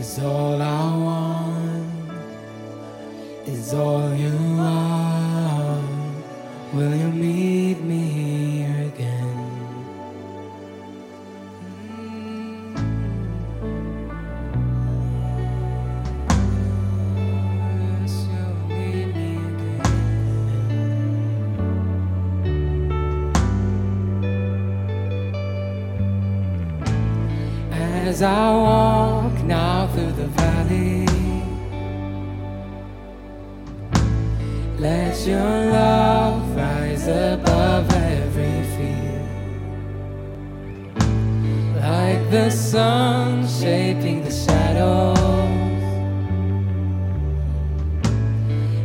is all I want, is all you are. Will you meet me here again? As I walk your love rises above every fear. Like the sun shaping the shadows.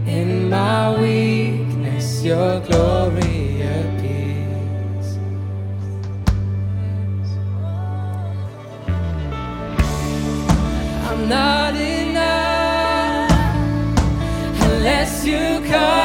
In my weakness, your glory appears. I'm not enough unless you come.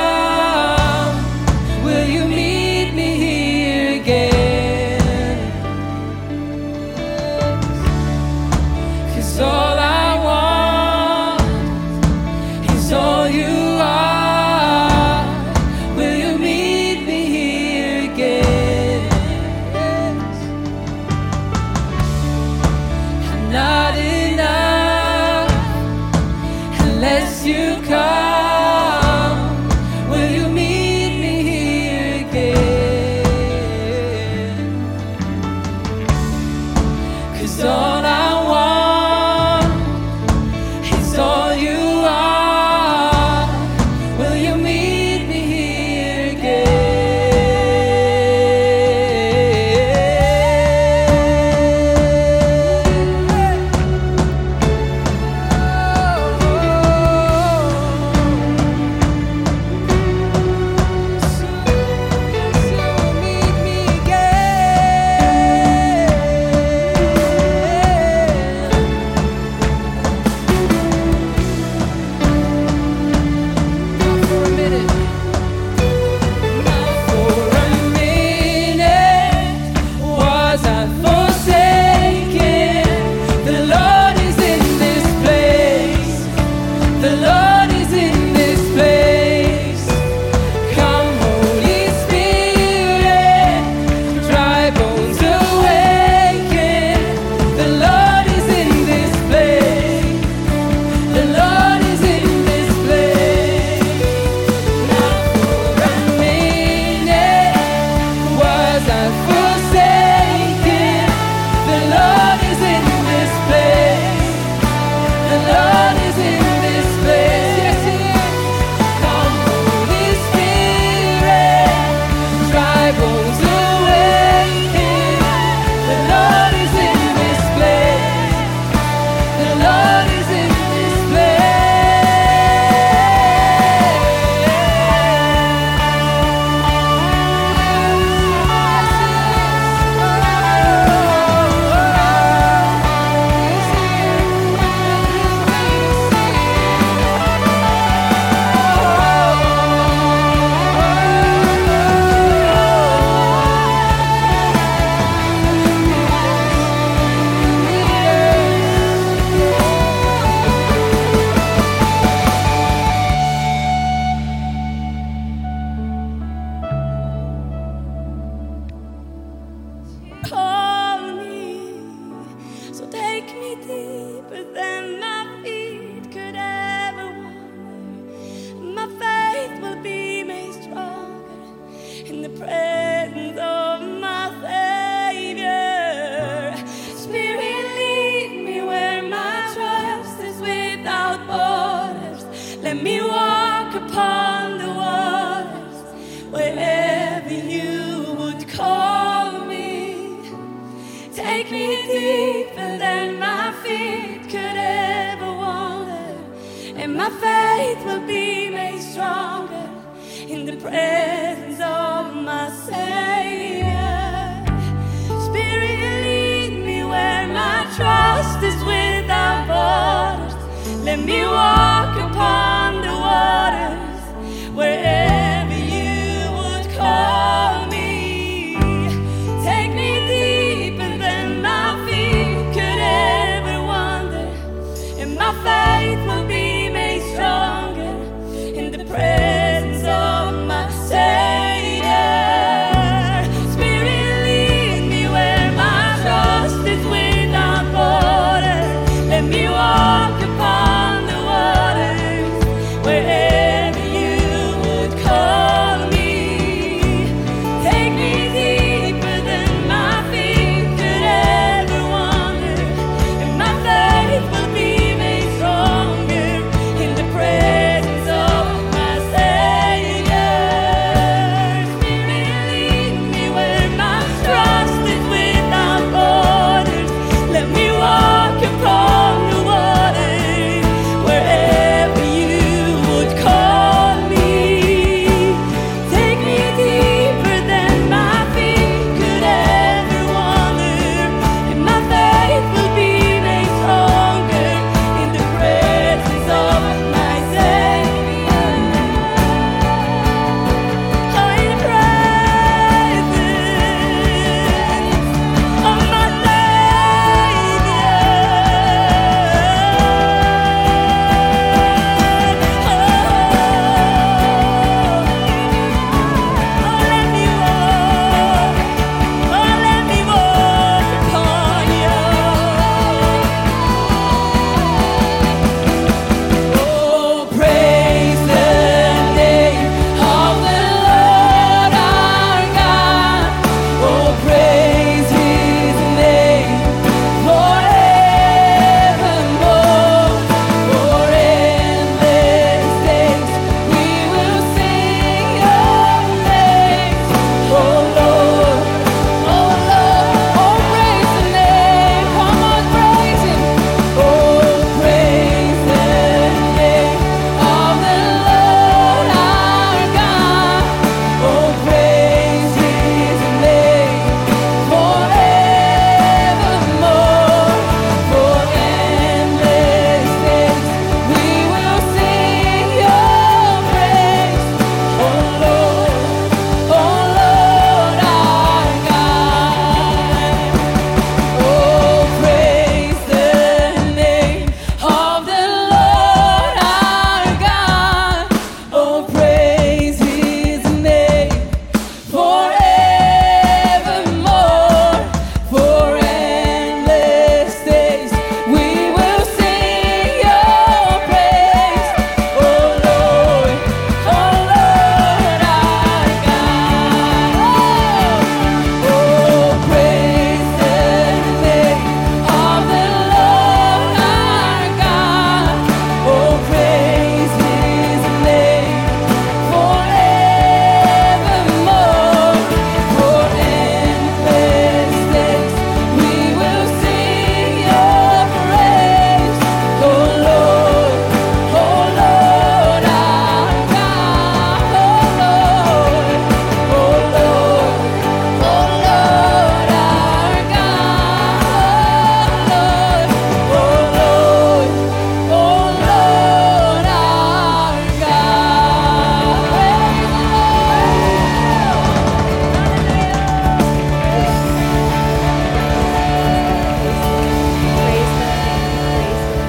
prayer.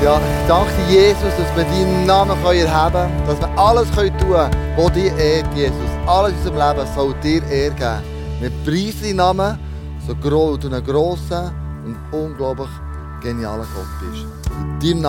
Ja, danke Jesus, dass wir deinen Namen erheben können, dass wir alles tun können, was dir ehrt, Jesus. Alles in unserem Leben soll dir Ehre geben. Wir preisen deinen Namen, so groß, du ein grosser und unglaublich genialer Gott bist. In deinem Namen